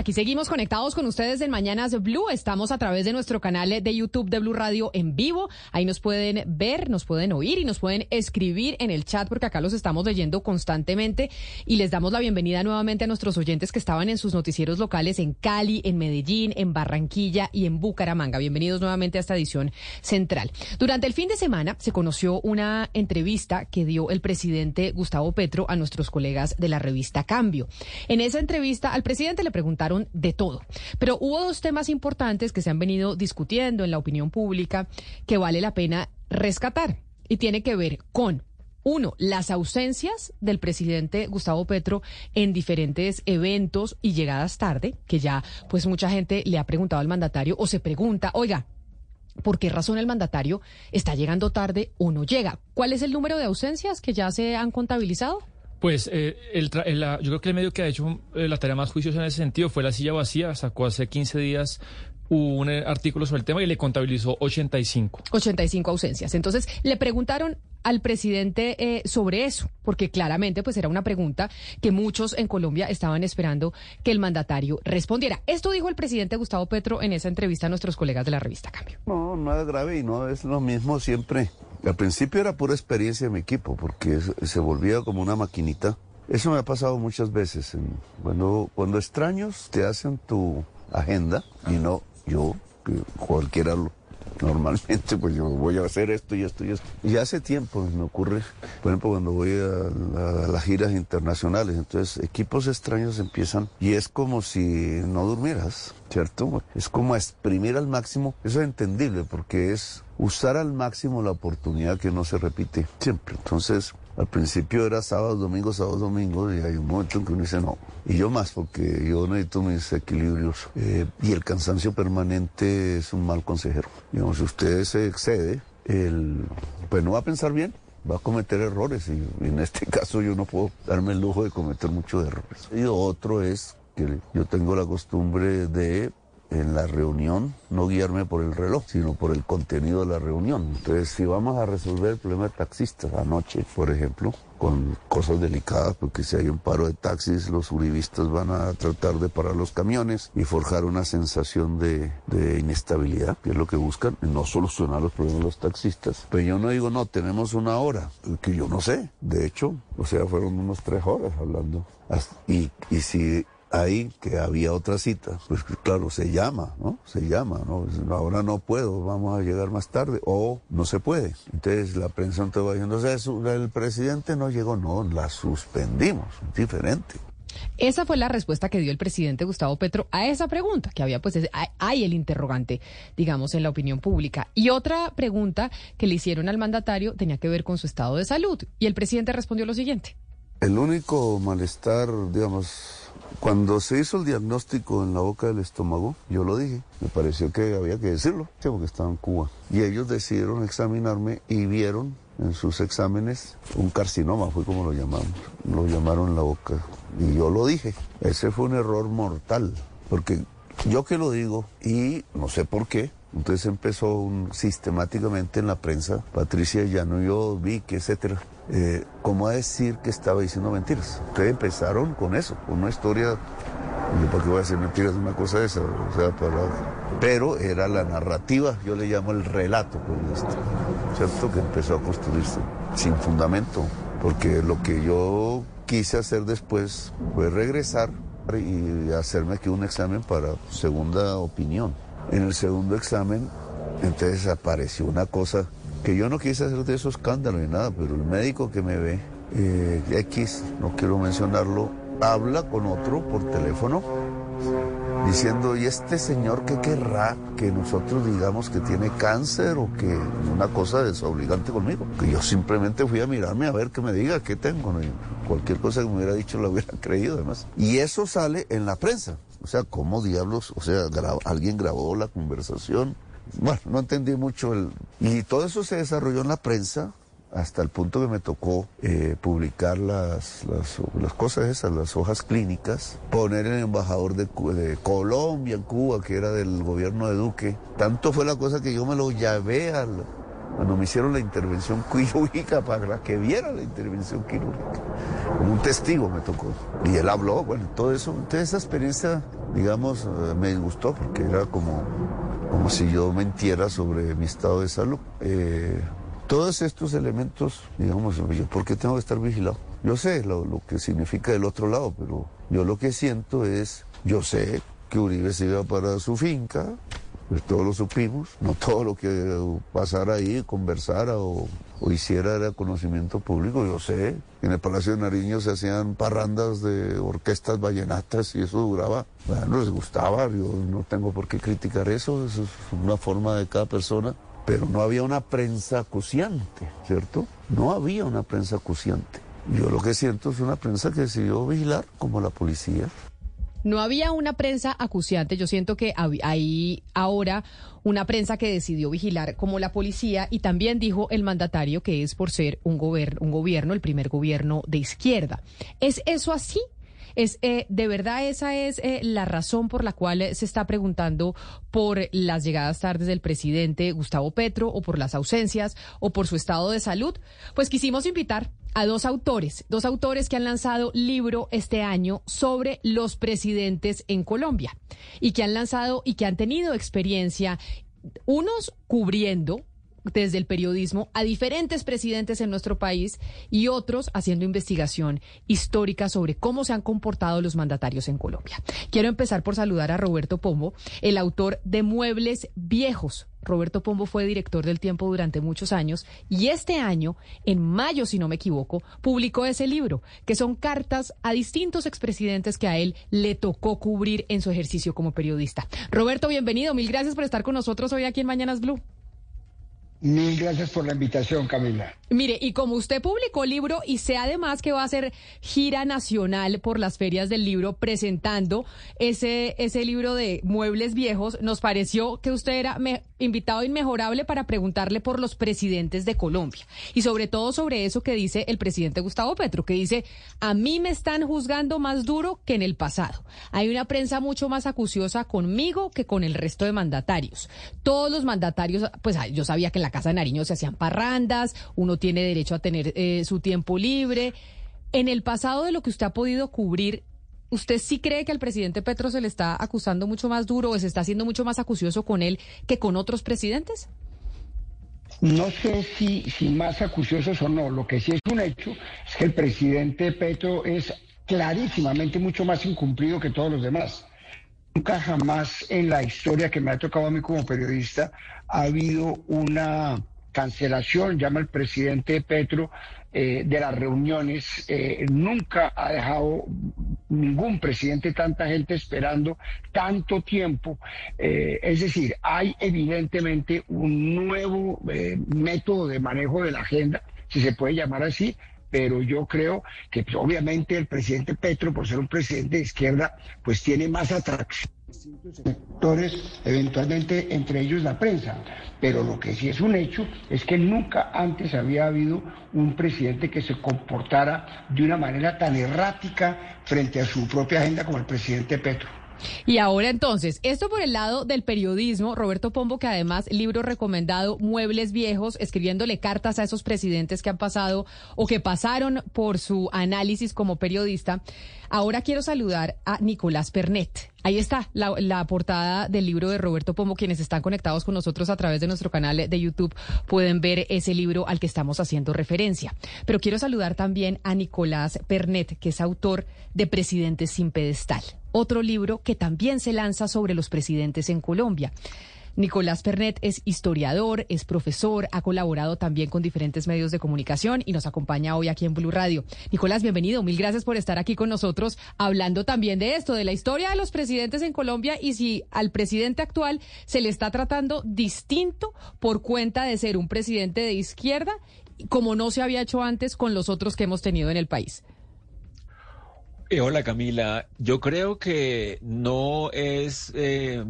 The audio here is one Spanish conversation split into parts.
aquí seguimos conectados con ustedes en Mañanas Blue. Estamos a través de nuestro canal de YouTube de Blue Radio en vivo. Ahí nos pueden ver, nos pueden oír y nos pueden escribir en el chat porque acá los estamos leyendo constantemente y les damos la bienvenida nuevamente a nuestros oyentes que estaban en sus noticieros locales en Cali, en Medellín, en Barranquilla y en Bucaramanga. Bienvenidos nuevamente a esta edición central. Durante el fin de semana se conoció una entrevista que dio el presidente Gustavo Petro a nuestros colegas de la revista Cambio. En esa entrevista al presidente le preguntaron de todo, pero hubo dos temas importantes que se han venido discutiendo en la opinión pública que vale la pena rescatar y tiene que ver con uno, las ausencias del presidente Gustavo Petro en diferentes eventos y llegadas tarde, que ya pues mucha gente le ha preguntado al mandatario o se pregunta, oiga, ¿por qué razón el mandatario está llegando tarde o no llega? ¿Cuál es el número de ausencias que ya se han contabilizado? Pues eh, el yo creo que el medio que ha hecho eh, la tarea más juiciosa en ese sentido fue La Silla Vacía, sacó hace 15 días un eh, artículo sobre el tema y le contabilizó 85. 85 ausencias. Entonces, le preguntaron al presidente eh, sobre eso, porque claramente pues era una pregunta que muchos en Colombia estaban esperando que el mandatario respondiera. Esto dijo el presidente Gustavo Petro en esa entrevista a nuestros colegas de la revista Cambio. No, nada grave y no es lo mismo siempre. Al principio era pura experiencia de mi equipo, porque se volvía como una maquinita. Eso me ha pasado muchas veces. Cuando, cuando extraños te hacen tu agenda y no yo, que cualquiera normalmente, pues yo voy a hacer esto y esto y esto. Y hace tiempo me ocurre, por ejemplo, cuando voy a, las giras internacionales, entonces equipos extraños empiezan y es como si no durmieras, ¿cierto? Es como exprimir al máximo, eso es entendible porque es usar al máximo la oportunidad que no se repite siempre. Entonces, al principio era sábado, domingo, sábado, domingo, y hay un momento en que uno dice no. Y yo más, porque yo necesito mis equilibrios. Eh, y el cansancio permanente es un mal consejero. Digamos, si usted se excede, el, pues no va a pensar bien, va a cometer errores. Y, y en este caso yo no puedo darme el lujo de cometer muchos errores. Y otro es que yo tengo la costumbre de en la reunión no guiarme por el reloj, sino por el contenido de la reunión. Entonces, si vamos a resolver el problema de taxistas anoche, por ejemplo, con cosas delicadas, porque si hay un paro de taxis, los uribistas van a tratar de parar los camiones y forjar una sensación de, de inestabilidad, que es lo que buscan, no solucionar los problemas de los taxistas. Pero yo no digo, no, tenemos una hora, que yo no sé. De hecho, o sea, fueron unos tres horas hablando. Y, y si ahí que había otra cita, pues claro, se llama, ¿no? Se llama, ¿no? Ahora no puedo, vamos a llegar más tarde, o no se puede. Entonces la prensa no te va diciendo, o sea, el presidente no llegó, no, la suspendimos, diferente. Esa fue la respuesta que dio el presidente Gustavo Petro a esa pregunta, que había pues hay el interrogante, digamos, en la opinión pública. Y otra pregunta que le hicieron al mandatario tenía que ver con su estado de salud. Y el presidente respondió lo siguiente. El único malestar, digamos, cuando se hizo el diagnóstico en la boca del estómago, yo lo dije, me pareció que había que decirlo, porque estaba en Cuba. Y ellos decidieron examinarme y vieron en sus exámenes un carcinoma, fue como lo llamamos, lo llamaron en la boca. Y yo lo dije, ese fue un error mortal, porque yo que lo digo, y no sé por qué, entonces empezó sistemáticamente en la prensa, Patricia Llano, yo vi que etcétera, eh, ¿cómo a decir que estaba diciendo mentiras? Ustedes empezaron con eso, con una historia, ¿por qué voy a decir mentiras? Una cosa de esa, o sea, pero era la narrativa, yo le llamo el relato, ¿cierto? Que empezó a construirse sin fundamento, porque lo que yo quise hacer después fue regresar y hacerme aquí un examen para segunda opinión. En el segundo examen, entonces apareció una cosa que yo no quise hacer de esos escándalos ni nada, pero el médico que me ve, eh, X, no quiero mencionarlo, habla con otro por teléfono diciendo, ¿y este señor qué querrá que nosotros digamos que tiene cáncer o que una cosa desobligante conmigo? Que yo simplemente fui a mirarme a ver qué me diga, qué tengo. Cualquier cosa que me hubiera dicho la hubiera creído además. Y eso sale en la prensa. O sea, ¿cómo diablos? O sea, alguien grabó la conversación bueno, no entendí mucho el... Y todo eso se desarrolló en la prensa hasta el punto que me tocó eh, publicar las, las, cosas esas, las hojas clínicas, poner el embajador de, de, Colombia en Cuba, que era del gobierno de Duque. Tanto fue la cosa que yo me lo llevé al, cuando me hicieron la intervención quirúrgica para que viera la intervención quirúrgica. Como un testigo me tocó. Y él habló, bueno, todo eso. Entonces esa experiencia, digamos, eh, me gustó porque era como, como si yo mentiera sobre mi estado de salud. Eh, todos estos elementos, digamos, yo, ¿por qué tengo que estar vigilado? Yo sé lo, lo que significa del otro lado, pero yo lo que siento es, yo sé que Uribe se iba para su finca, pues todos lo supimos, no todo lo que pasara ahí, conversara o, hiciera era conocimiento público, yo sé, en el Palacio de Nariño se hacían parrandas de orquestas vallenatas y eso duraba, bueno, les gustaba, yo no tengo por qué criticar eso, eso es una forma de cada persona, pero no había una prensa acuciante, ¿cierto? No había una prensa acuciante. Yo lo que siento es una prensa que decidió vigilar como la policía. No había una prensa acuciante. Yo siento que hay ahora una prensa que decidió vigilar como la policía y también dijo el mandatario que es por ser un, un gobierno, el primer gobierno de izquierda. ¿Es eso así? Es, eh, ¿De verdad esa es eh, la razón por la cual se está preguntando por las llegadas tardes del presidente Gustavo Petro o por las ausencias o por su estado de salud? Pues quisimos invitar a dos autores, dos autores que han lanzado libro este año sobre los presidentes en Colombia y que han lanzado y que han tenido experiencia unos cubriendo desde el periodismo a diferentes presidentes en nuestro país y otros haciendo investigación histórica sobre cómo se han comportado los mandatarios en Colombia. Quiero empezar por saludar a Roberto Pombo, el autor de Muebles Viejos. Roberto Pombo fue director del tiempo durante muchos años y este año, en mayo si no me equivoco, publicó ese libro, que son cartas a distintos expresidentes que a él le tocó cubrir en su ejercicio como periodista. Roberto, bienvenido, mil gracias por estar con nosotros hoy aquí en Mañanas Blue. Mil gracias por la invitación, Camila. Mire, y como usted publicó libro y sé además que va a hacer gira nacional por las ferias del libro presentando ese, ese libro de muebles viejos, nos pareció que usted era invitado inmejorable para preguntarle por los presidentes de Colombia. Y sobre todo sobre eso que dice el presidente Gustavo Petro, que dice, a mí me están juzgando más duro que en el pasado. Hay una prensa mucho más acuciosa conmigo que con el resto de mandatarios. Todos los mandatarios, pues yo sabía que en la Casa de Nariño se hacían parrandas, uno tiene derecho a tener eh, su tiempo libre. En el pasado de lo que usted ha podido cubrir, ¿usted sí cree que al presidente Petro se le está acusando mucho más duro o se está haciendo mucho más acucioso con él que con otros presidentes? No sé si, si más acuciosos o no. Lo que sí es un hecho es que el presidente Petro es clarísimamente mucho más incumplido que todos los demás. Nunca jamás en la historia que me ha tocado a mí como periodista ha habido una cancelación, llama el presidente Petro, eh, de las reuniones. Eh, nunca ha dejado ningún presidente tanta gente esperando tanto tiempo. Eh, es decir, hay evidentemente un nuevo método de manejo de la agenda, si se puede llamar así, pero yo creo que pues, obviamente el presidente Petro, por ser un presidente de izquierda, pues tiene más atracción distintos sectores, eventualmente entre ellos la prensa. Pero lo que sí es un hecho es que nunca antes había habido un presidente que se comportara de una manera tan errática frente a su propia agenda como el presidente Petro. Y ahora entonces, esto por el lado del periodismo, Roberto Pombo, que además libro recomendado Muebles Viejos, escribiéndole cartas a esos presidentes que han pasado o que pasaron por su análisis como periodista. Ahora quiero saludar a Nicolás Pernet. Ahí está la, portada del libro de Roberto Pombo. Quienes están conectados con nosotros a través de nuestro canal de YouTube pueden ver ese libro al que estamos haciendo referencia. Pero quiero saludar también a Nicolás Pernet, que es autor de Presidentes sin Pedestal, otro libro que también se lanza sobre los presidentes en Colombia. Nicolás Pernet es historiador, es profesor, ha colaborado también con diferentes medios de comunicación y nos acompaña hoy aquí en Blue Radio. Nicolás, bienvenido. Mil gracias por estar aquí con nosotros hablando también de esto, de la historia de los presidentes en Colombia y si al presidente actual se le está tratando distinto por cuenta de ser un presidente de izquierda, como no se había hecho antes con los otros que hemos tenido en el país. Eh, hola Camila, yo creo que no es eh,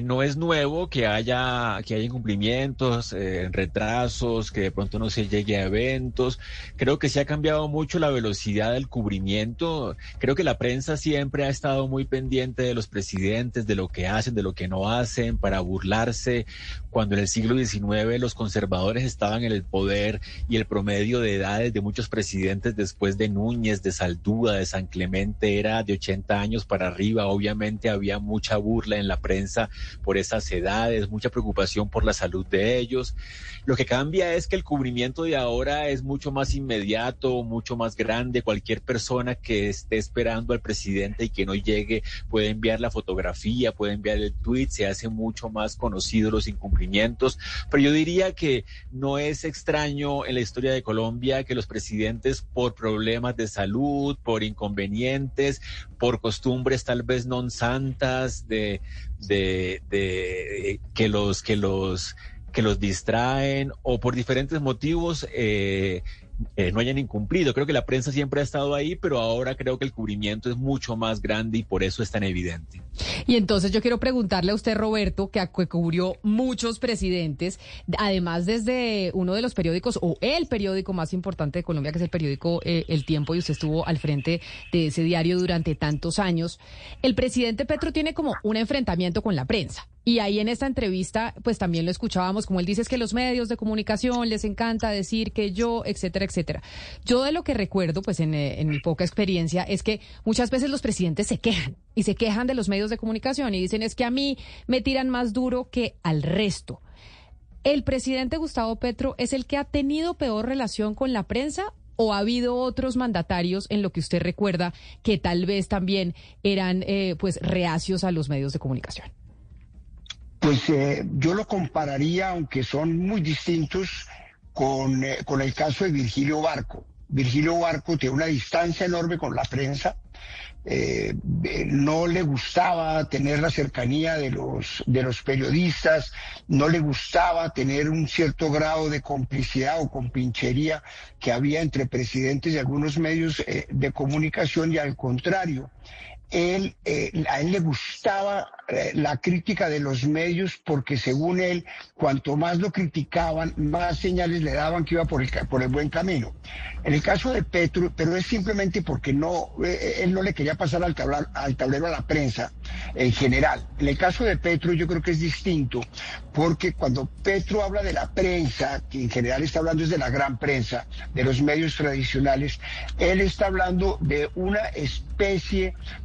no es nuevo que haya, que haya incumplimientos, eh, retrasos, que de pronto no se llegue a eventos. Creo que se ha cambiado mucho la velocidad del cubrimiento. Creo que la prensa siempre ha estado muy pendiente de los presidentes, de lo que hacen, de lo que no hacen, para burlarse. Cuando en el siglo XIX los conservadores estaban en el poder y el promedio de edades de muchos presidentes después de Núñez, de Saldúa, de San Clemente era de 80 años para arriba. Obviamente había mucha burla en la prensa por esas edades, mucha preocupación por la salud de ellos. Lo que cambia es que el cubrimiento de ahora es mucho más inmediato, mucho más grande. Cualquier persona que esté esperando al presidente y que no llegue puede enviar la fotografía, puede enviar el tweet, se hace mucho más conocido los incumplimientos. Pero yo diría que no es extraño en la historia de Colombia que los presidentes por problemas de salud, por inconvenientes, por costumbres tal vez non santas de, que los que los que los distraen o por diferentes motivos eh, eh, no hayan incumplido. Creo que la prensa siempre ha estado ahí, pero ahora creo que el cubrimiento es mucho más grande y por eso es tan evidente. Y entonces yo quiero preguntarle a usted, Roberto, que cubrió muchos presidentes, además desde uno de los periódicos o el periódico más importante de Colombia, que es el periódico eh, El Tiempo, y usted estuvo al frente de ese diario durante tantos años. El presidente Petro tiene como un enfrentamiento con la prensa. Y ahí en esta entrevista, pues también lo escuchábamos, como él dice, es que los medios de comunicación les encanta decir que yo, etcétera, etcétera. Yo de lo que recuerdo, pues en, eh, en mi poca experiencia, es que muchas veces los presidentes se quejan y se quejan de los medios de comunicación y dicen es que a mí me tiran más duro que al resto. ¿El presidente Gustavo Petro es el que ha tenido peor relación con la prensa o ha habido otros mandatarios en lo que usted recuerda que tal vez también eran eh, pues reacios a los medios de comunicación? Pues eh, yo lo compararía, aunque son muy distintos, con, eh, con el caso de Virgilio Barco. Virgilio Barco tiene una distancia enorme con la prensa. Eh, no le gustaba tener la cercanía de los, de los periodistas, no le gustaba tener un cierto grado de complicidad o compinchería que había entre presidentes y algunos medios de comunicación y al contrario, él, a él le gustaba eh, la crítica de los medios porque según él, cuanto más lo criticaban, más señales le daban que iba por el, por el buen camino. En el caso de Petro, pero es simplemente porque no, eh, eh, él no le quería pasar al tablero, al tablero a la prensa en general. En el caso de Petro yo creo que es distinto porque cuando Petro habla de la prensa, que en general está hablando es de la gran prensa, de los medios tradicionales, él está hablando de una especie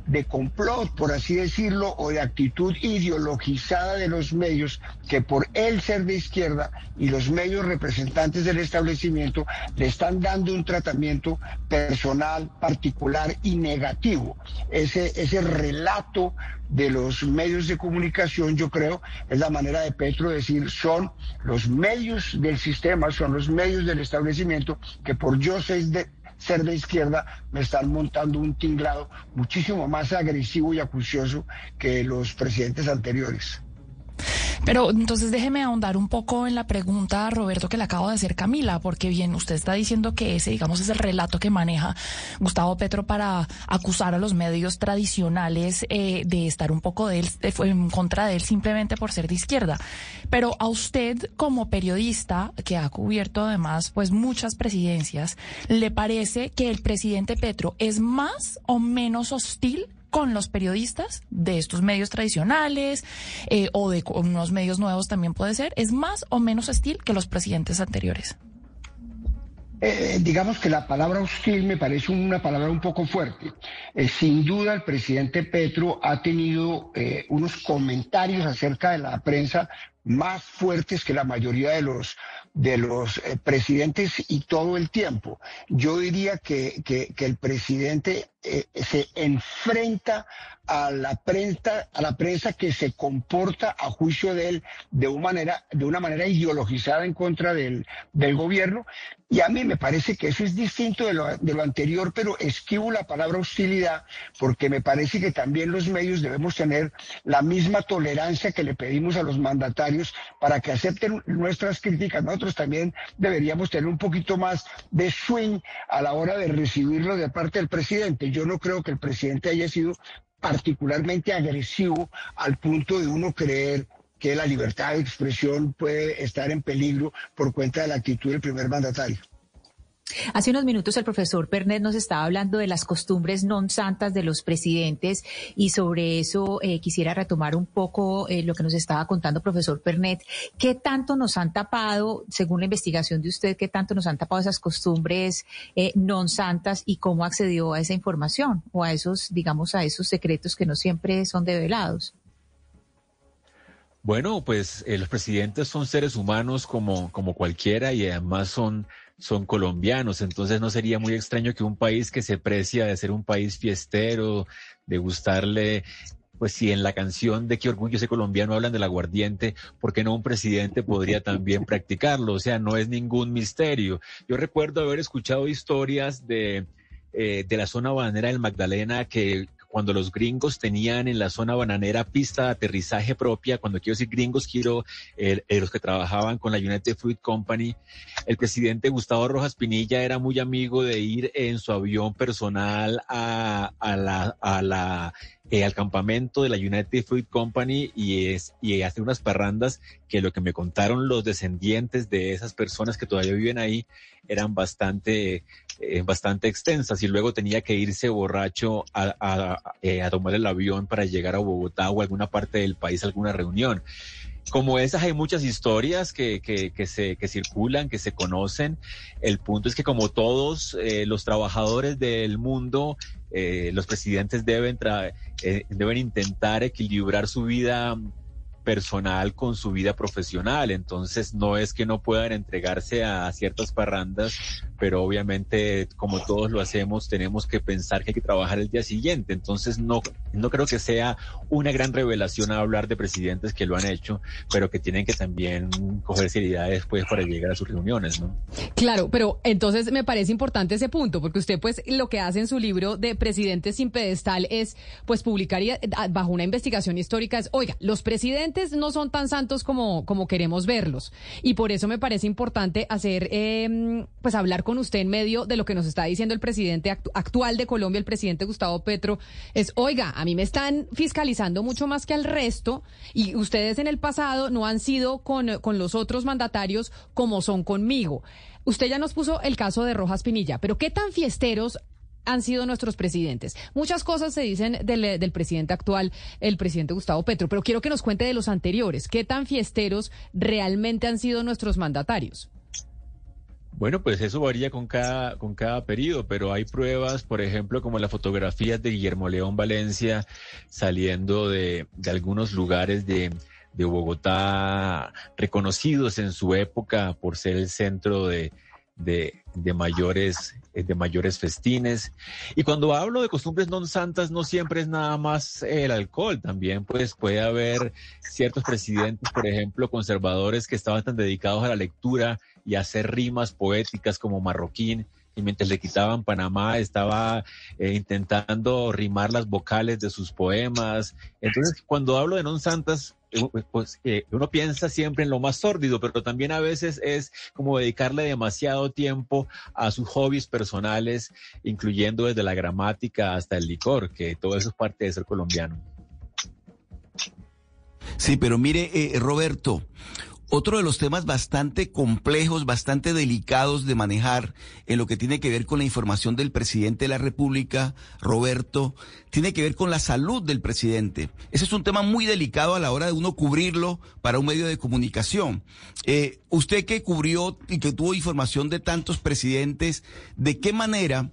de complot, por así decirlo, o de actitud ideologizada de los medios que por él ser de izquierda y los medios representantes del establecimiento le están dando un tratamiento personal, particular y negativo. Ese, ese relato de los medios de comunicación, yo creo, es la manera de Petro decir, son los medios del sistema, son los medios del establecimiento que por yo ser de, ser de izquierda, me están montando un tinglado muchísimo más agresivo y acucioso que los presidentes anteriores. Pero entonces déjeme ahondar un poco en la pregunta, Roberto, que le acabo de hacer Camila, porque bien, usted está diciendo que ese, digamos, es el relato que maneja Gustavo Petro para acusar a los medios tradicionales eh, de estar un poco de él, en contra de él simplemente por ser de izquierda. Pero a usted, como periodista, que ha cubierto además pues muchas presidencias, ¿le parece que el presidente Petro es más o menos hostil con los periodistas de estos medios tradicionales eh, o de unos medios nuevos también puede ser, es más o menos hostil que los presidentes anteriores. Eh, digamos que la palabra hostil me parece una palabra un poco fuerte. Eh, sin duda el presidente Petro ha tenido unos comentarios acerca de la prensa más fuertes que la mayoría de los de los presidentes y todo el tiempo. Yo diría que, que, que el presidente eh, se enfrenta a la prensa, a la prensa que se comporta a juicio de él de una manera, de una manera ideologizada en contra del, del gobierno. Y a mí me parece que eso es distinto de lo, de lo anterior, pero esquivo la palabra hostilidad, porque me parece que también los medios debemos tener la misma tolerancia que le pedimos a los mandatarios para que acepten nuestras críticas. Nosotros también deberíamos tener un poquito más de swing a la hora de recibirlo de parte del presidente yo no creo que el presidente haya sido particularmente agresivo al punto de uno creer que la libertad de expresión puede estar en peligro por cuenta de la actitud del primer mandatario. Hace unos minutos el profesor Pernet nos estaba hablando de las costumbres non santas de los presidentes y sobre eso eh, quisiera retomar un poco eh, lo que nos estaba contando profesor Pernet. ¿Qué tanto nos han tapado, según la investigación de usted, qué tanto nos han tapado esas costumbres eh, non santas y cómo accedió a esa información o a esos, digamos, a esos secretos que no siempre son develados? Bueno, pues los presidentes son seres humanos como, como cualquiera y además son son colombianos, entonces no sería muy extraño que un país que se precia de ser un país fiestero, de gustarle pues si en la canción de qué orgullo ese colombiano hablan del aguardiente, ¿por qué no un presidente podría también practicarlo? O sea, no es ningún misterio. Yo recuerdo haber escuchado historias de, eh, de la zona banera del Magdalena que cuando los gringos tenían en la zona bananera pista de aterrizaje propia, cuando quiero decir gringos, quiero eh, los que trabajaban con la United Fruit Company, el presidente Gustavo Rojas Pinilla era muy amigo de ir en su avión personal a, eh, al campamento de la United Fruit Company y, es, y hacer unas parrandas que lo que me contaron los descendientes de esas personas que todavía viven ahí eran bastante, eh, bastante extensas y luego tenía que irse borracho a, a, eh, tomar el avión para llegar a Bogotá o a alguna parte del país a alguna reunión como esas hay muchas historias que, que, que, se, que circulan, que se conocen. El punto es que como todos eh, los trabajadores del mundo, los presidentes deben, eh, deben intentar equilibrar su vida personal con su vida profesional. Entonces, no es que no puedan entregarse a ciertas parrandas, pero obviamente, como todos lo hacemos, tenemos que pensar que hay que trabajar el día siguiente. Entonces, no, no creo que sea una gran revelación hablar de presidentes que lo han hecho, pero que tienen que también coger seriedad después para llegar a sus reuniones, ¿no? Claro, pero entonces me parece importante ese punto, porque usted, pues, lo que hace en su libro de Presidentes sin pedestal es, pues, publicar bajo una investigación histórica es, oiga, los presidentes no son tan santos como, como queremos verlos. Y por eso me parece importante hacer, eh, pues hablar con usted en medio de lo que nos está diciendo el presidente actual de Colombia, el presidente Gustavo Petro, es, oiga, a mí me están fiscalizando mucho más que al resto y ustedes en el pasado no han sido con, con los otros mandatarios como son conmigo. Usted ya nos puso el caso de Rojas Pinilla, pero ¿qué tan fiesteros han sido nuestros presidentes. Muchas cosas se dicen del, del, presidente actual, el presidente Gustavo Petro, pero quiero que nos cuente de los anteriores. ¿Qué tan fiesteros realmente han sido nuestros mandatarios? Bueno, pues eso varía con cada, con cada periodo, pero hay pruebas, por ejemplo, como las fotografías de Guillermo León Valencia saliendo de, de algunos lugares de, de Bogotá reconocidos en su época por ser el centro de, de, de, mayores, eh, de mayores festines. Y cuando hablo de costumbres non santas, no siempre es nada más el alcohol, también pues puede haber ciertos presidentes, por ejemplo, conservadores que estaban tan dedicados a la lectura y a hacer rimas poéticas como Marroquín, y mientras le quitaban Panamá estaba eh, intentando rimar las vocales de sus poemas. Entonces, cuando hablo de non santas, eh, pues eh, uno piensa siempre en lo más sórdido, pero también a veces es como dedicarle demasiado tiempo a sus hobbies personales, incluyendo desde la gramática hasta el licor, que todo eso es parte de ser colombiano. Sí, pero mire, Roberto, otro de los temas bastante complejos, bastante delicados de manejar en lo que tiene que ver con la información del presidente de la República, Roberto, tiene que ver con la salud del presidente. Ese es un tema muy delicado a la hora de uno cubrirlo para un medio de comunicación. Eh, usted que cubrió y que tuvo información de tantos presidentes, ¿de qué manera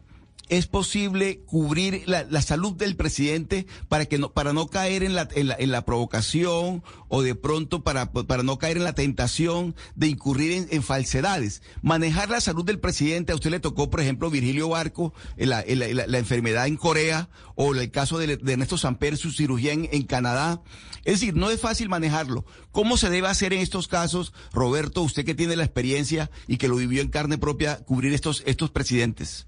es posible cubrir la, salud del presidente para que no, para no caer en la, en la, en la provocación o de pronto para, para no caer en la tentación de incurrir en, falsedades. Manejar la salud del presidente, a usted le tocó, por ejemplo, Virgilio Barco, la, la, la enfermedad en Corea, o el caso de, de Ernesto Samper, su cirugía en, en Canadá. Es decir, no es fácil manejarlo. ¿Cómo se debe hacer en estos casos, Roberto, usted que tiene la experiencia y que lo vivió en carne propia, cubrir estos, estos presidentes?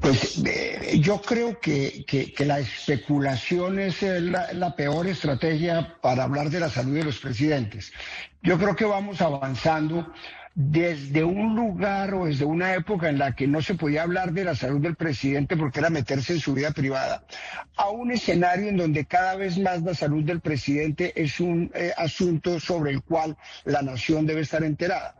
Pues eh, yo creo que, que, la especulación es la, la, peor estrategia para hablar de la salud de los presidentes. Yo creo que vamos avanzando desde un lugar o desde una época en la que no se podía hablar de la salud del presidente porque era meterse en su vida privada, a un escenario en donde cada vez más la salud del presidente es un eh, asunto sobre el cual la nación debe estar enterada.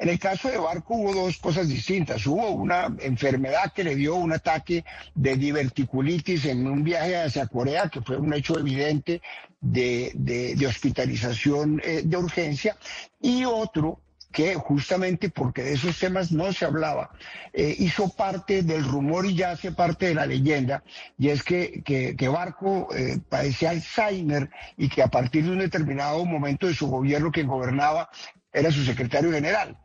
En el caso de Barco hubo dos cosas distintas. Hubo una enfermedad que le dio un ataque de diverticulitis en un viaje hacia Corea, que fue un hecho evidente de, hospitalización eh, de urgencia, y otro que justamente porque de esos temas no se hablaba, eh, hizo parte del rumor y ya hace parte de la leyenda, y es que, que, Barco eh, padecía Alzheimer y que a partir de un determinado momento de su gobierno que gobernaba era su secretario general.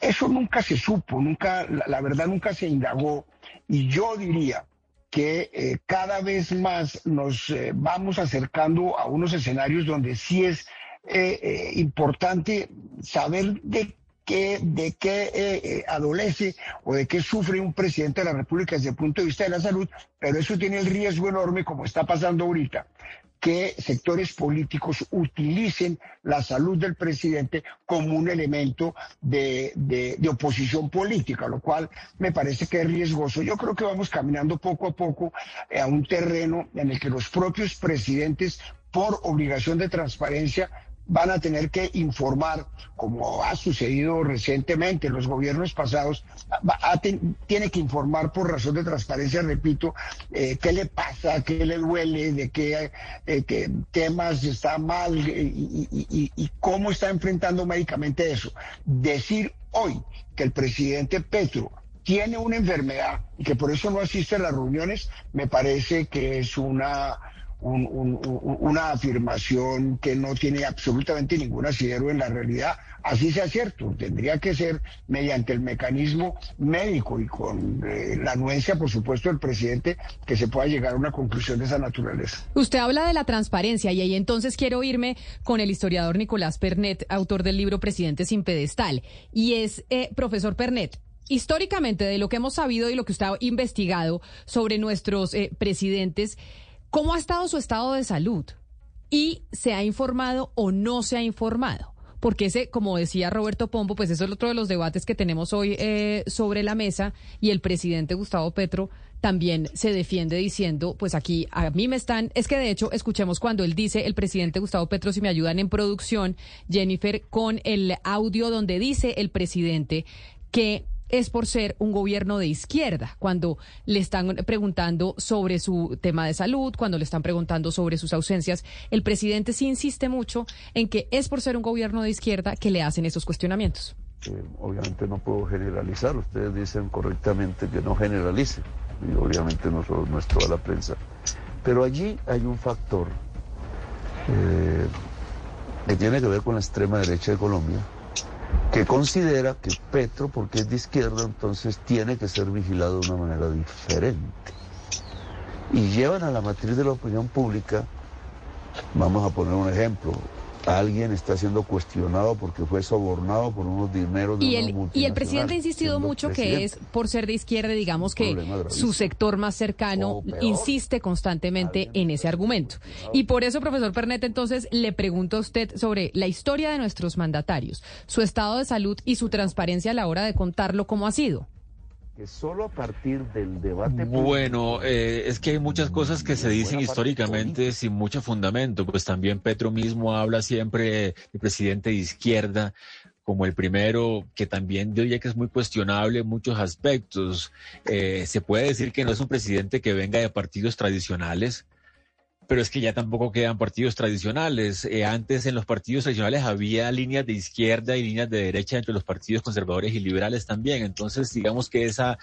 Eso nunca se supo, nunca, la, verdad nunca se indagó, y yo diría que eh, cada vez más nos vamos acercando a unos escenarios donde sí es eh, eh, importante saber de qué, de qué eh, adolece o de qué sufre un presidente de la República desde el punto de vista de la salud, pero eso tiene el riesgo enorme, como está pasando ahorita, que sectores políticos utilicen la salud del presidente como un elemento de, de, oposición política, lo cual me parece que es riesgoso. Yo creo que vamos caminando poco a poco a un terreno en el que los propios presidentes, por obligación de transparencia, van a tener que informar, como ha sucedido recientemente en los gobiernos pasados, tiene que informar por razón de transparencia, repito, eh, qué le pasa, qué le duele, de qué, eh, temas está mal y, cómo está enfrentando médicamente eso. Decir hoy que el presidente Petro tiene una enfermedad y que por eso no asiste a las reuniones, me parece que es una una afirmación que no tiene absolutamente ningún asidero en la realidad, así sea cierto, tendría que ser mediante el mecanismo médico y con eh, la anuencia, por supuesto, del presidente, que se pueda llegar a una conclusión de esa naturaleza. Usted habla de la transparencia y ahí entonces quiero irme con el historiador Nicolás Pernet, autor del libro Presidente sin pedestal. Y es, eh, profesor Pernet, históricamente, de lo que hemos sabido y lo que usted ha investigado sobre nuestros eh, presidentes, ¿Cómo ha estado su estado de salud? ¿Y se ha informado o no se ha informado? Porque ese, como decía Roberto Pombo, pues eso es otro de los debates que tenemos hoy eh, sobre la mesa y el presidente Gustavo Petro también se defiende diciendo, pues aquí a mí me están, es que de hecho escuchemos cuando él dice, el presidente Gustavo Petro, si me ayudan en producción, Jennifer, con el audio donde dice el presidente que es por ser un gobierno de izquierda, cuando le están preguntando sobre su tema de salud, cuando le están preguntando sobre sus ausencias, el presidente sí insiste mucho en que es por ser un gobierno de izquierda que le hacen esos cuestionamientos. Eh, obviamente no puedo generalizar, ustedes dicen correctamente que no generalice, y obviamente no, solo, no es toda la prensa, pero allí hay un factor eh, que tiene que ver con la extrema derecha de Colombia, que considera que Petro, porque es de izquierda, entonces tiene que ser vigilado de una manera diferente. Y llevan a la matriz de la opinión pública, vamos a poner un ejemplo, alguien está siendo cuestionado porque fue sobornado por unos dineros de y el y el presidente ha insistido mucho que es por ser de izquierda digamos que su sector más cercano insiste constantemente en ese argumento. y por eso profesor Pernet entonces le pregunto a usted sobre la historia de nuestros mandatarios su estado de salud y su transparencia a la hora de contarlo cómo ha sido que solo a partir del debate. Bueno, eh, es que hay muchas cosas que se dicen históricamente sin mucho fundamento, pues también Petro mismo habla siempre de presidente de izquierda como el primero, que también diría que es muy cuestionable en muchos aspectos. Eh, se puede decir que no es un presidente que venga de partidos tradicionales, pero es que ya tampoco quedan partidos tradicionales. Eh, antes en los partidos tradicionales había líneas de izquierda y líneas de derecha entre los partidos conservadores y liberales también. Entonces, digamos que esa,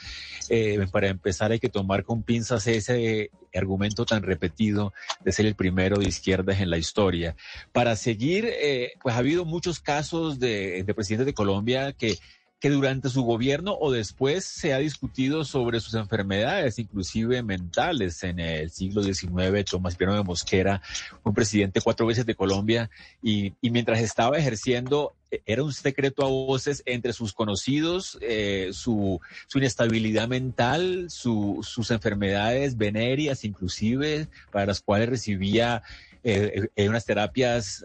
eh, para empezar, hay que tomar con pinzas ese argumento tan repetido de ser el primero de izquierdas en la historia. Para seguir, eh, pues ha habido muchos casos de, de presidentes de Colombia que que durante su gobierno o después se ha discutido sobre sus enfermedades, inclusive mentales. En el siglo XIX, Tomás Piano de Mosquera, un presidente cuatro veces de Colombia, y, mientras estaba ejerciendo, e, era un secreto a voces entre sus conocidos, eh, su, inestabilidad mental, sus enfermedades venéreas, inclusive, para las cuales recibía eh, eh, unas terapias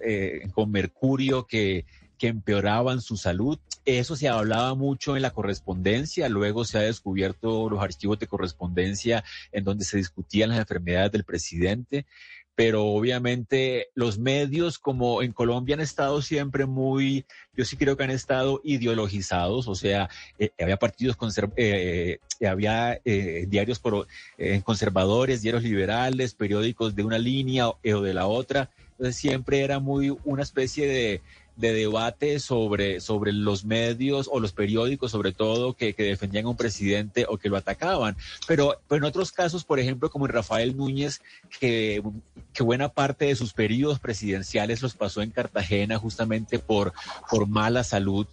con mercurio que empeoraban su salud. Eso se hablaba mucho en la correspondencia, luego se ha descubierto los archivos de correspondencia en donde se discutían las enfermedades del presidente pero obviamente los medios como en Colombia han estado siempre muy, yo sí creo que han estado ideologizados, o sea, eh, había partidos, eh, eh, había diarios por, conservadores, diarios liberales, periódicos de una línea o de la otra, entonces siempre era muy una especie de de debate sobre, sobre los medios o los periódicos, sobre todo, que, que defendían a un presidente o que lo atacaban. Pero, pero, en otros casos, por ejemplo, como en Rafael Núñez, que, que buena parte de sus periodos presidenciales los pasó en Cartagena justamente por, por mala salud.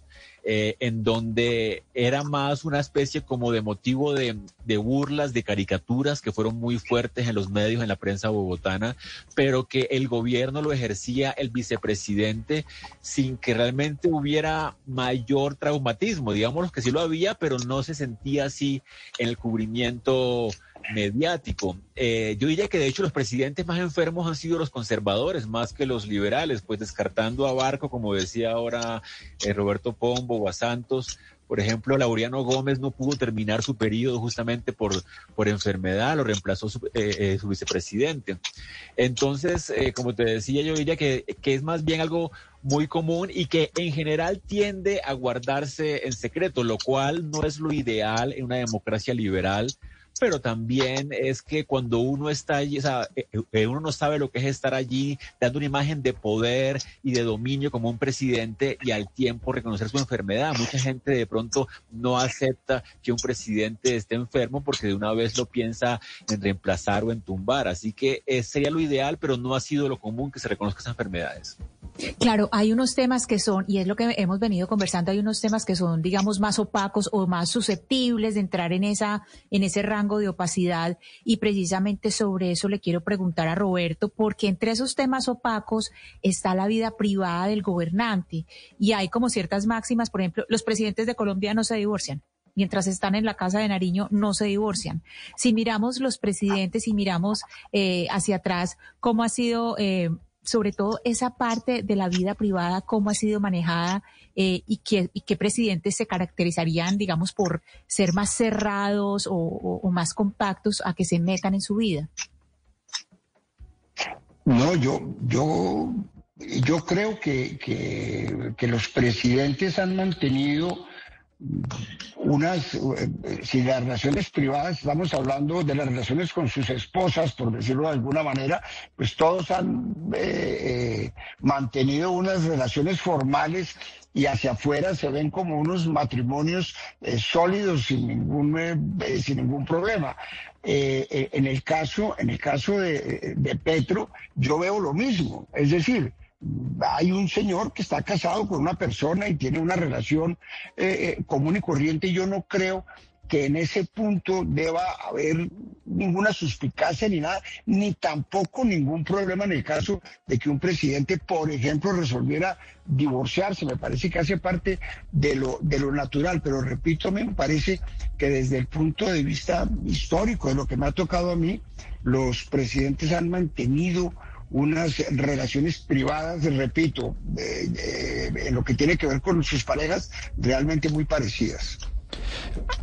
Eh, en donde era más una especie como de motivo de, de, burlas, de caricaturas que fueron muy fuertes en los medios, en la prensa bogotana, pero que el gobierno lo ejercía el vicepresidente sin que realmente hubiera mayor traumatismo. Digamos que sí lo había, pero no se sentía así en el cubrimiento mediático. Eh, yo diría que de hecho los presidentes más enfermos han sido los conservadores más que los liberales, pues descartando a Barco, como decía ahora eh, Roberto Pombo o a Santos. Por ejemplo, Laureano Gómez no pudo terminar su periodo justamente por, por enfermedad, lo reemplazó su, eh, su vicepresidente. Entonces, como te decía, yo diría que, que es más bien algo muy común y que en general tiende a guardarse en secreto, lo cual no es lo ideal en una democracia liberal pero también es que cuando uno está allí, o sea, eh, eh, uno no sabe lo que es estar allí dando una imagen de poder y de dominio como un presidente y al tiempo reconocer su enfermedad. Mucha gente de pronto no acepta que un presidente esté enfermo porque de una vez lo piensa en reemplazar o en tumbar. Así que eh, sería lo ideal, pero no ha sido lo común que se reconozca esas enfermedades. Claro, hay unos temas que son, y es lo que hemos venido conversando, hay unos temas que son, digamos, más opacos o más susceptibles de entrar en esa, en ese rango de opacidad. Y precisamente sobre eso le quiero preguntar a Roberto, porque entre esos temas opacos está la vida privada del gobernante. Y hay como ciertas máximas, por ejemplo, los presidentes de Colombia no se divorcian mientras están en la casa de Nariño no se divorcian. Si miramos los presidentes y miramos eh, hacia atrás cómo ha sido eh, sobre todo esa parte de la vida privada, cómo ha sido manejada eh, y, qué, y qué presidentes se caracterizarían, digamos, por ser más cerrados o, más compactos a que se metan en su vida. No, yo, yo, yo creo que, que los presidentes han mantenido unas, eh, si las relaciones privadas, estamos hablando de las relaciones con sus esposas, por decirlo de alguna manera, pues todos han eh, eh, mantenido unas relaciones formales y hacia afuera se ven como unos matrimonios sólidos sin ningún, sin ningún problema. en el caso, en el caso de, de Petro, yo veo lo mismo, es decir, hay un señor que está casado con una persona y tiene una relación eh, eh, común y corriente yo no creo que en ese punto deba haber ninguna suspicacia ni nada, ni tampoco ningún problema en el caso de que un presidente, por ejemplo, resolviera divorciarse. Me parece que hace parte de lo, de lo natural, pero repito, me parece que desde el punto de vista histórico, de lo que me ha tocado a mí, los presidentes han mantenido unas relaciones privadas, repito, en lo que tiene que ver con sus parejas, realmente muy parecidas.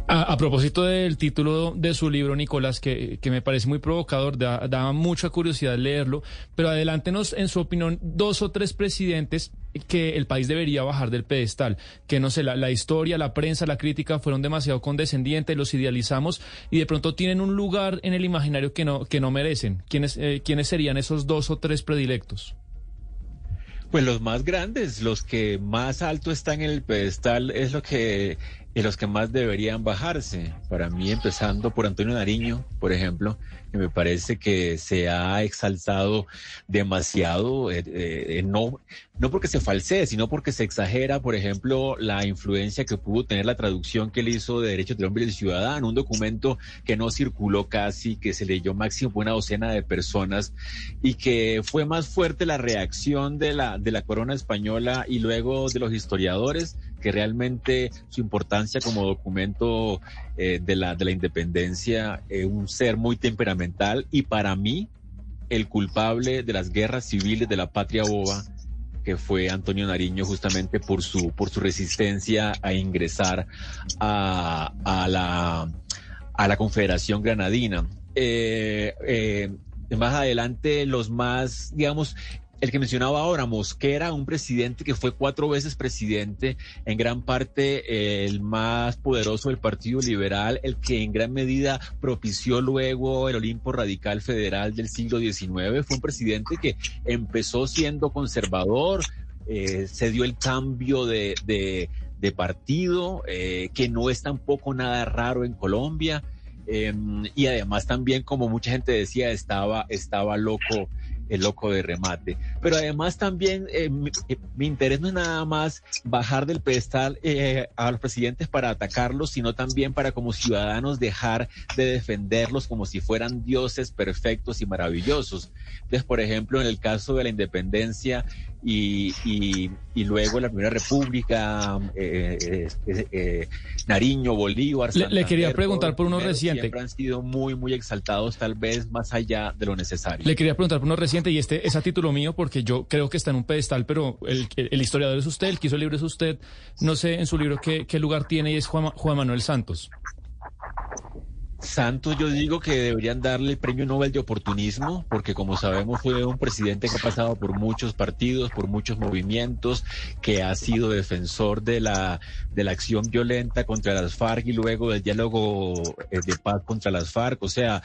A, propósito del título de su libro, Nicolás, que, me parece muy provocador, da, daba mucha curiosidad leerlo, pero adelántenos, en su opinión, dos o tres presidentes que el país debería bajar del pedestal, que no sé, la, historia, la prensa, la crítica fueron demasiado condescendientes, los idealizamos y de pronto tienen un lugar en el imaginario que no, que no merecen. ¿Quiénes, eh, ¿Quiénes serían esos dos o tres predilectos? Pues los más grandes, los que más alto están en el pedestal es lo que y los que más deberían bajarse. Para mí, empezando por Antonio Nariño, por ejemplo, que me parece que se ha exaltado demasiado, eh, eh, no, no porque se falsee, sino porque se exagera, por ejemplo, la influencia que pudo tener la traducción que él hizo de Derechos del Hombre y del Ciudadano, un documento que no circuló casi, que se leyó máximo una docena de personas y que fue más fuerte la reacción de la, de la corona española y luego de los historiadores que realmente su importancia como documento eh, de, la, de la independencia, es un ser muy temperamental y para mí el culpable de las guerras civiles de la patria boba que fue Antonio Nariño justamente por su, por su resistencia a ingresar a, a la, a la Confederación Granadina. Eh, eh, más adelante, los más, digamos, el que mencionaba ahora, Mosquera, un presidente que fue cuatro veces presidente, en gran parte eh, el más poderoso del Partido Liberal, el que en gran medida propició luego el Olimpo Radical Federal del siglo XIX, fue un presidente que empezó siendo conservador, eh, se dio el cambio de, de, partido, eh, que no es tampoco nada raro en Colombia. Em, y además también, como mucha gente decía, estaba, estaba loco el loco de remate. Pero además también eh, eh, mi, interés no es nada más bajar del pedestal eh, a los presidentes para atacarlos, sino también para como ciudadanos dejar de defenderlos como si fueran dioses perfectos y maravillosos. Entonces, por ejemplo, en el caso de la independencia, y, y, luego la Primera República, eh, eh, eh, Nariño, Bolívar. le, quería preguntar por uno reciente. Siempre han sido muy, muy exaltados, tal vez más allá de lo necesario. Le quería preguntar por uno reciente, y este es a título mío, porque yo creo que está en un pedestal, pero el, el historiador es usted, el que hizo el libro es usted. No sé en su libro qué, qué lugar tiene y es Juan, Juan Manuel Santos. Santos yo digo que deberían darle el premio Nobel de oportunismo, porque como sabemos fue un presidente que ha pasado por muchos partidos, por muchos movimientos, que ha sido defensor de la, de la acción violenta contra las FARC y luego del diálogo eh, de paz contra las FARC. O sea,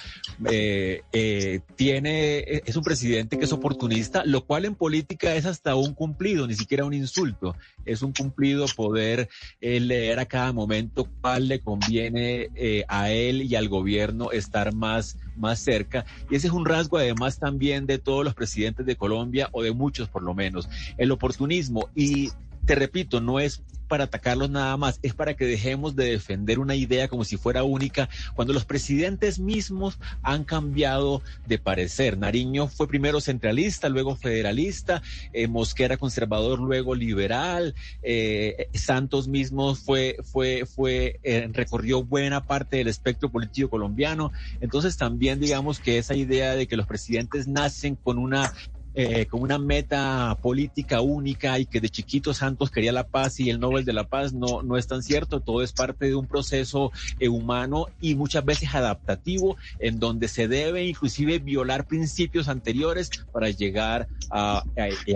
eh, eh, tiene, es un presidente que es oportunista, lo cual en política es hasta un cumplido, ni siquiera un insulto. Es un cumplido poder leer a cada momento cuál le conviene a él y al gobierno estar más, más cerca. Y ese es un rasgo además también de todos los presidentes de Colombia, o de muchos por lo menos, el oportunismo. Y te repito, no es para atacarlos nada más, es para que dejemos de defender una idea como si fuera única, cuando los presidentes mismos han cambiado de parecer. Nariño fue primero centralista, luego federalista, eh, Mosquera conservador, luego liberal, eh, Santos mismo fue, fue, fue, eh, recorrió buena parte del espectro político colombiano. Entonces también digamos que esa idea de que los presidentes nacen con una eh, con una meta política única y que de chiquito Santos quería la paz y el Nobel de la Paz, no, no es tan cierto. Todo es parte de un proceso eh, humano y muchas veces adaptativo en donde se debe inclusive violar principios anteriores para llegar a,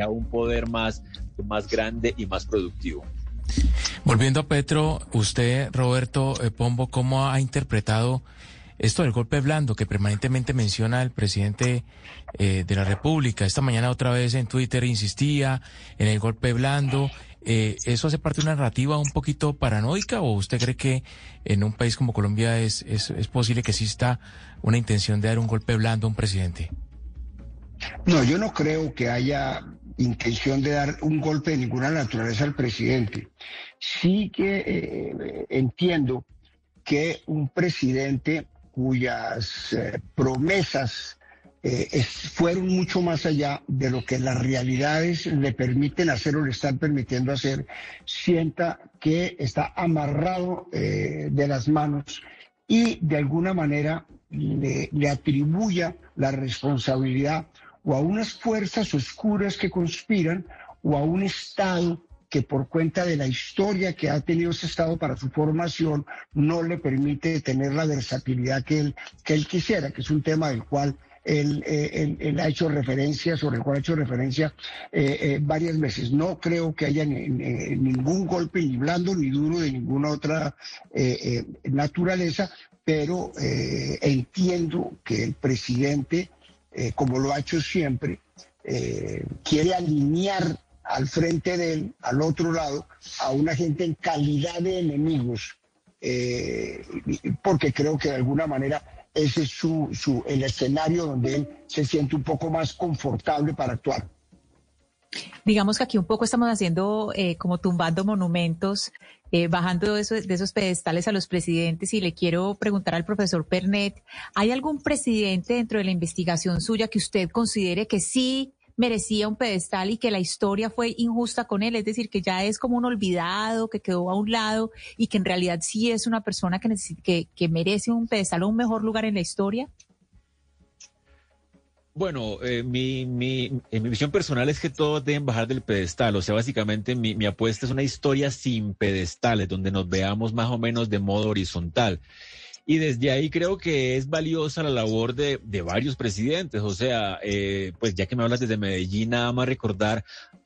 a, un poder más, más grande y más productivo. Volviendo a Petro, usted, Roberto eh, Pombo, ¿cómo ha interpretado esto del golpe blando que permanentemente menciona el presidente eh, de la República. Esta mañana otra vez en Twitter insistía en el golpe blando. Eh, ¿Eso hace parte de una narrativa un poquito paranoica o usted cree que en un país como Colombia es, es, posible que exista una intención de dar un golpe blando a un presidente? No, yo no creo que haya intención de dar un golpe de ninguna naturaleza al presidente. Sí que eh, entiendo que un presidente cuyas eh, promesas eh, fueron mucho más allá de lo que las realidades le permiten hacer o le están permitiendo hacer, sienta que está amarrado eh, de las manos y de alguna manera le, le atribuya la responsabilidad o a unas fuerzas oscuras que conspiran o a un Estado que por cuenta de la historia que ha tenido ese Estado para su formación no le permite tener la versatilidad que él, que él quisiera, que es un tema del cual él, eh, ha hecho referencia, sobre el cual ha hecho referencia eh, eh, varias veces. No creo que haya ningún golpe ni blando ni duro de ninguna otra naturaleza, pero entiendo que el presidente, como lo ha hecho siempre, quiere alinear al frente de él, al otro lado, a una gente en calidad de enemigos, eh, porque creo que de alguna manera ese es su, su, el escenario donde él se siente un poco más confortable para actuar. Digamos que aquí un poco estamos haciendo eh, como tumbando monumentos, eh, bajando esos, de esos pedestales a los presidentes y le quiero preguntar al profesor Pernet, ¿hay algún presidente dentro de la investigación suya que usted considere que sí merecía un pedestal y que la historia fue injusta con él, es decir, que ya es como un olvidado, que quedó a un lado y que en realidad sí es una persona que, que, merece un pedestal o un mejor lugar en la historia? Bueno, eh, mi, mi, eh, mi, visión personal es que todos deben bajar del pedestal. O sea, básicamente mi, mi apuesta es una historia sin pedestales, donde nos veamos más o menos de modo horizontal. Y desde ahí creo que es valiosa la labor de, de varios presidentes. O sea, eh, pues ya que me hablas desde Medellín, nada más recordar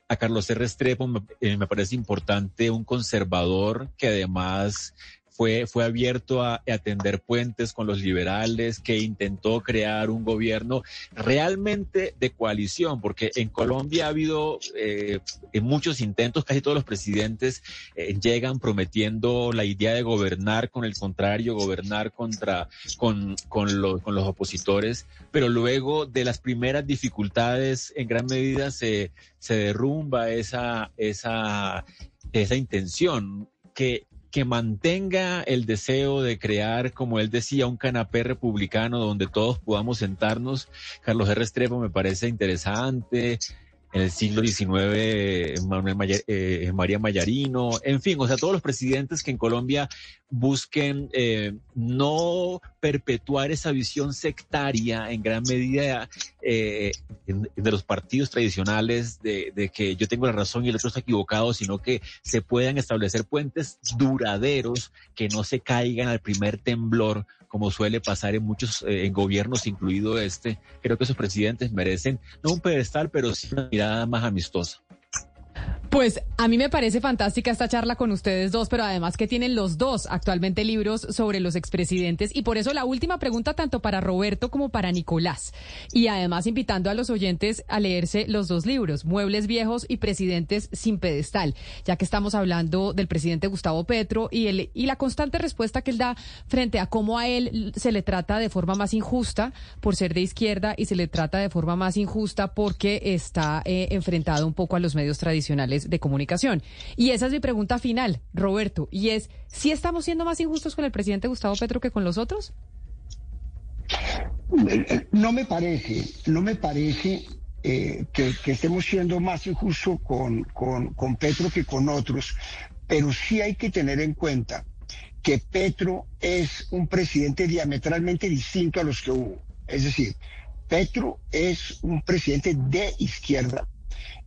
a Carlos R. Estrepo, me, eh, me parece importante un conservador que además fue, fue abierto a, a, atender puentes con los liberales, que intentó crear un gobierno realmente de coalición, porque en Colombia ha habido eh, muchos intentos, casi todos los presidentes eh, llegan prometiendo la idea de gobernar con el contrario, gobernar contra, con, con, con los opositores, pero luego de las primeras dificultades en gran medida se, se derrumba esa, esa, esa intención que que mantenga el deseo de crear, como él decía, un canapé republicano donde todos podamos sentarnos. Carlos R. Estrepo me parece interesante. En el siglo XIX, Manuel eh, María Mayarino, en fin, o sea, todos los presidentes que en Colombia busquen eh, no perpetuar esa visión sectaria en gran medida eh, de los partidos tradicionales de, de, que yo tengo la razón y el otro está equivocado, sino que se puedan establecer puentes duraderos que no se caigan al primer temblor, como suele pasar en muchos eh, en gobiernos, incluido este. Creo que esos presidentes merecen no un pedestal, pero sí una mirada más amistosa. Pues a mí me parece fantástica esta charla con ustedes dos, pero además que tienen los dos actualmente libros sobre los expresidentes y por eso la última pregunta tanto para Roberto como para Nicolás. Y además invitando a los oyentes a leerse los dos libros, Muebles Viejos y Presidentes sin Pedestal, ya que estamos hablando del presidente Gustavo Petro y, el, y la constante respuesta que él da frente a cómo a él se le trata de forma más injusta por ser de izquierda y se le trata de forma más injusta porque está eh, enfrentado un poco a los medios tradicionales de comunicación. Y esa es mi pregunta final, Roberto, y es, ¿si estamos siendo más injustos con el presidente Gustavo Petro que con los otros? No me parece, no me parece eh, que, que, estemos siendo más injustos con, con, con Petro que con otros, pero sí hay que tener en cuenta que Petro es un presidente diametralmente distinto a los que hubo. Es decir, Petro es un presidente de izquierda,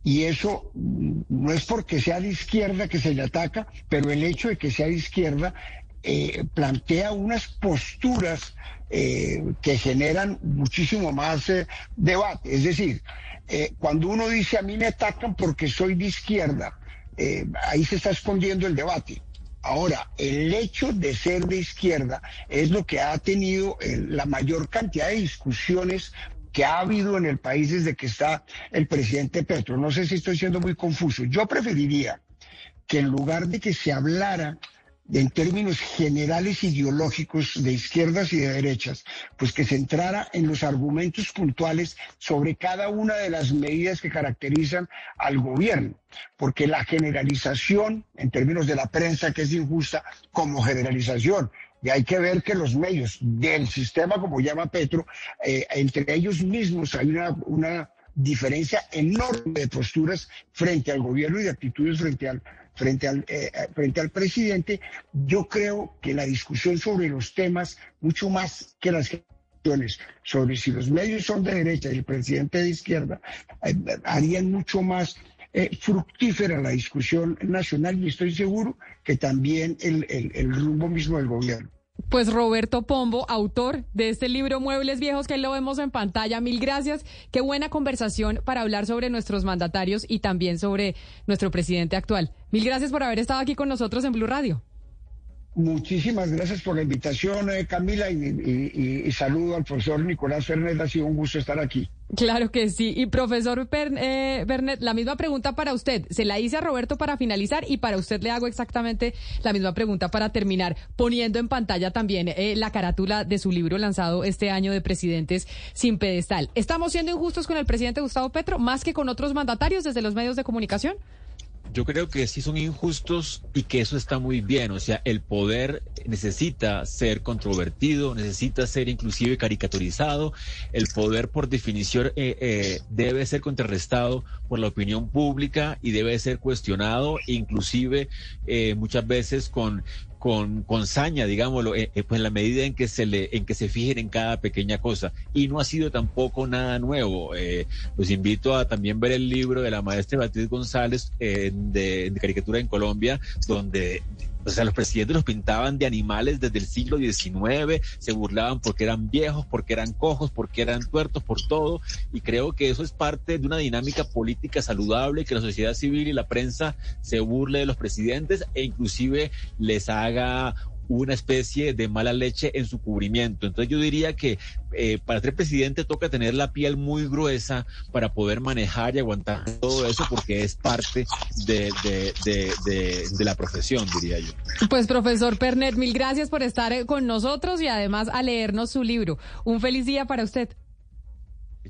y eso no es porque sea de izquierda que se le ataca, pero el hecho de que sea de izquierda eh, plantea unas posturas eh, que generan muchísimo más eh, debate. Es decir, eh, cuando uno dice a mí me atacan porque soy de izquierda, ahí se está escondiendo el debate. Ahora, el hecho de ser de izquierda es lo que ha tenido la mayor cantidad de discusiones que ha habido en el país desde que está el presidente Petro. No sé si estoy siendo muy confuso. Yo preferiría que en lugar de que se hablara en términos generales ideológicos de izquierdas y de derechas, pues que se entrara en los argumentos puntuales sobre cada una de las medidas que caracterizan al gobierno, porque la generalización, en términos de la prensa, que es injusta como generalización, y hay que ver que los medios del sistema, como llama Petro, eh, entre ellos mismos hay una, una diferencia enorme de posturas frente al gobierno y de actitudes frente al, frente al, eh, frente al presidente. Yo creo que la discusión sobre los temas, mucho más que las cuestiones sobre si los medios son de derecha y el presidente de izquierda, eh, harían mucho más eh, fructífera la discusión nacional y estoy seguro que también el, el, el rumbo mismo del gobierno. Pues Roberto Pombo, autor de este libro Muebles Viejos que lo vemos en pantalla, mil gracias. Qué buena conversación para hablar sobre nuestros mandatarios y también sobre nuestro presidente actual. Mil gracias por haber estado aquí con nosotros en Blue Radio. Muchísimas gracias por la invitación, eh, Camila, y, y, y, saludo al profesor Nicolás Fernández. Ha sido un gusto estar aquí. Claro que sí. Y profesor eh, Bernet, la misma pregunta para usted. Se la hice a Roberto para finalizar y para usted le hago exactamente la misma pregunta para terminar, poniendo en pantalla también eh, la carátula de su libro lanzado este año de Presidentes sin Pedestal. ¿Estamos siendo injustos con el presidente Gustavo Petro más que con otros mandatarios desde los medios de comunicación? Yo creo que sí son injustos y que eso está muy bien. O sea, el poder necesita ser controvertido, necesita ser inclusive caricaturizado. El poder, por definición, eh, eh, debe ser contrarrestado por la opinión pública y debe ser cuestionado, inclusive eh, muchas veces con con, con saña, digámoslo, eh, eh, pues en la medida en que se le, en que se fijen en cada pequeña cosa. Y no ha sido tampoco nada nuevo. Eh, los invito a también ver el libro de la maestra Beatriz González de, de, caricatura en Colombia, donde o sea, los presidentes los pintaban de animales desde el siglo XIX, se burlaban porque eran viejos, porque eran cojos, porque eran tuertos, por todo. Y creo que eso es parte de una dinámica política saludable, que la sociedad civil y la prensa se burle de los presidentes e inclusive les haga una especie de mala leche en su cubrimiento. Entonces yo diría que eh, para ser presidente toca tener la piel muy gruesa para poder manejar y aguantar todo eso porque es parte de, de, la profesión, diría yo. Pues profesor Pernet, mil gracias por estar eh, con nosotros y además a leernos su libro. Un feliz día para usted.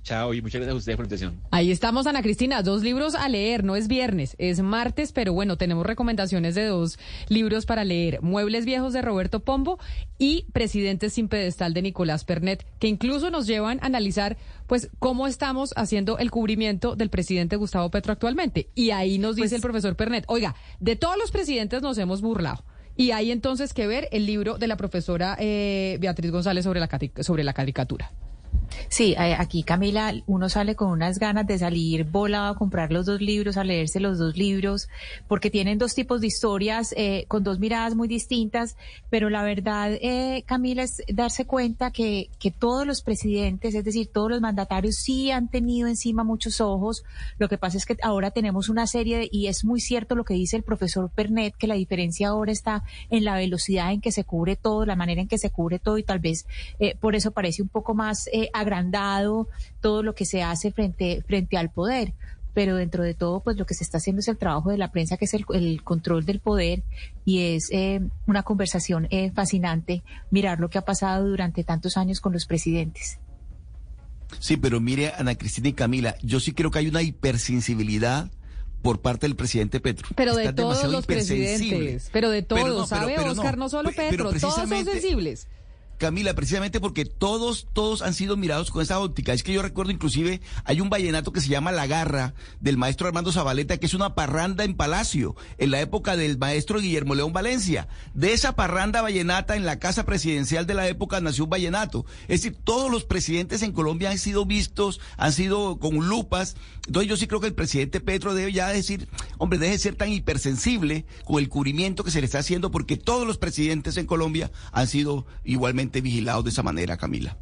Chao y muchas gracias a ustedes por la invitación. Ahí estamos, Ana Cristina, dos libros a leer, no es viernes, es martes, pero bueno, tenemos recomendaciones de dos libros para leer, Muebles Viejos de Roberto Pombo y Presidentes sin Pedestal de Nicolás Pernet, que incluso nos llevan a analizar pues cómo estamos haciendo el cubrimiento del presidente Gustavo Petro actualmente. Y ahí nos dice pues el profesor Pernet, oiga, de todos los presidentes nos hemos burlado. Y hay entonces que ver el libro de la profesora eh, Beatriz González sobre la, sobre la caricatura. Sí, aquí Camila, uno sale con unas ganas de salir volado a comprar los dos libros, a leerse los dos libros, porque tienen dos tipos de historias eh, con dos miradas muy distintas, pero la verdad, eh, Camila, es darse cuenta que, que todos los presidentes, es decir, todos los mandatarios sí han tenido encima muchos ojos. Lo que pasa es que ahora tenemos una serie, y es muy cierto lo que dice el profesor Pernet, que la diferencia ahora está en la velocidad en que se cubre todo, la manera en que se cubre todo, y tal vez eh, por eso parece un poco más agrandado todo lo que se hace frente, frente al poder. Pero dentro de todo, pues lo que se está haciendo es el trabajo de la prensa, que es el, control del poder, y es eh, una conversación eh, fascinante mirar lo que ha pasado durante tantos años con los presidentes. Sí, pero mire, Ana Cristina y Camila, yo sí creo que hay una hipersensibilidad por parte del presidente Petro. Pero de todos los presidentes, pero de todos, ¿sabe, Oscar? No, solo Petro, todos son sensibles. Camila, precisamente porque todos, todos han sido mirados con esa óptica. Es que yo recuerdo inclusive, hay un vallenato que se llama La Garra, del maestro Armando Zabaleta, que es una parranda en Palacio, en la época del maestro Guillermo León Valencia. De esa parranda vallenata en la casa presidencial de la época nació un vallenato. Es decir, todos los presidentes en Colombia han sido vistos, han sido con lupas. Entonces yo sí creo que el presidente Petro debe ya decir, hombre, deje de ser tan hipersensible con el cubrimiento que se le está haciendo, porque todos los presidentes en Colombia han sido igualmente vigilado de esa manera, Camila.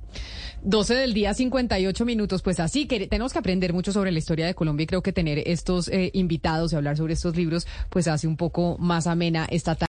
12 del día, 58 minutos. Pues así que tenemos que aprender mucho sobre la historia de Colombia y creo que tener estos eh, invitados y hablar sobre estos libros, pues hace un poco más amena esta tarde.